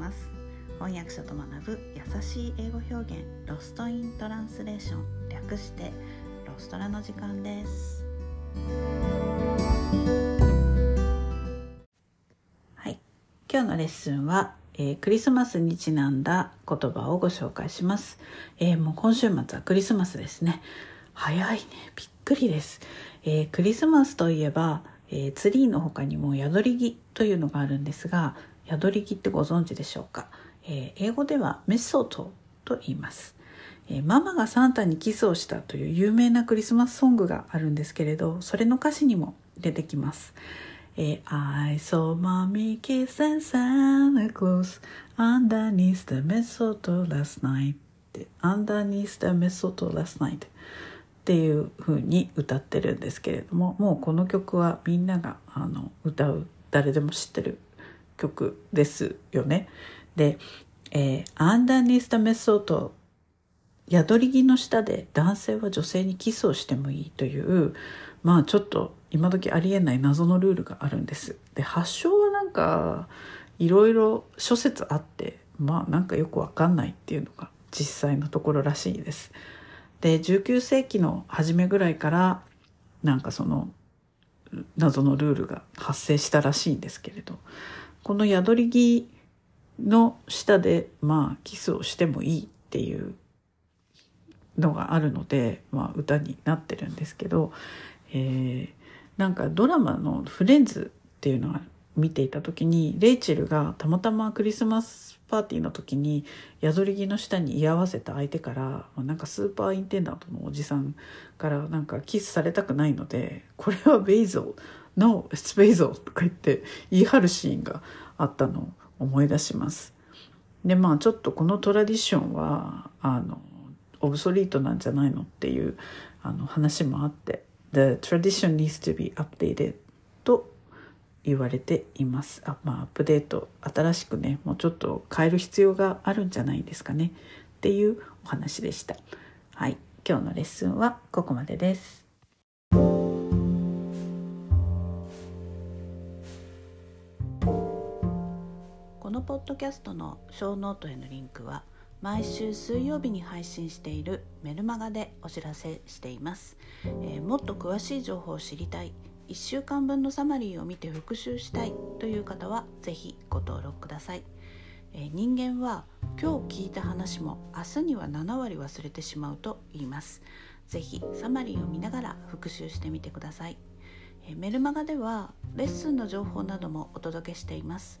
ます。翻訳者と学ぶ優しい英語表現ロストイントランスレーション略してロストラの時間です。はい。今日のレッスンは、えー、クリスマスにちなんだ言葉をご紹介します、えー、もう今週末はクリスマスですね。早いね。びっくりです、えー、クリスマスといえば、えー、ツリーの他にも宿り木というのがあるんですが宿り木ってご存知でしょうか？えー、英語ではメソトと言います、えー、ママがサンタにキスをしたという有名なクリスマスソングがあるんですけれどそれの歌詞にも出てきます、えー、I saw mommy kissing Santa Claus underneath the mistletoe last night underneath the mistletoe last night っていう風に歌ってるんですけれどももうこの曲はみんながあの歌う誰でも知ってる曲ですよね。で、えー、アンダーニスタメソート宿り木の下で男性は女性にキスをしてもいいというまあちょっと今時ありえない謎のルールがあるんです。で発祥はなんかいろいろ諸説あってまあなんかよくわかんないっていうのが実際のところらしいです。で19世紀の初めぐらいからなんかその謎のルールが発生したらしいんですけれどこの宿り木の下でまあキスをしてもいいっていうのがあるので、まあ、歌になってるんですけど、えー、なんかドラマの「フレンズ」っていうのが見ていた時にレイチェルがたまたまクリスマスパーティーの時に宿り木の下に居合わせた相手からなんかスーパーインテンダントのおじさんからなんかキスされたくないので「これはベイゾー No, it's ベイゾー」とか言って言い張るシーンがあったのを思い出します。でまあちょっとこのトラディションはあのオブソリートなんじゃないのっていうあの話もあって The tradition needs to be updated と言われています。あまあアップデート新しくねもうちょっと変える必要があるんじゃないですかねっていうお話でした。はい今日のレッスンはここまでです。このポッドキャストのショーノートへのリンクは毎週水曜日に配信しているメルマガでお知らせしています、えー、もっと詳しい情報を知りたい1週間分のサマリーを見て復習したいという方は是非ご登録ください、えー、人間は今日聞いた話も明日には7割忘れてしまうと言います。是非サマリーを見ながら復習してみてください。メルマガではレッスンの情報などもお届けしています。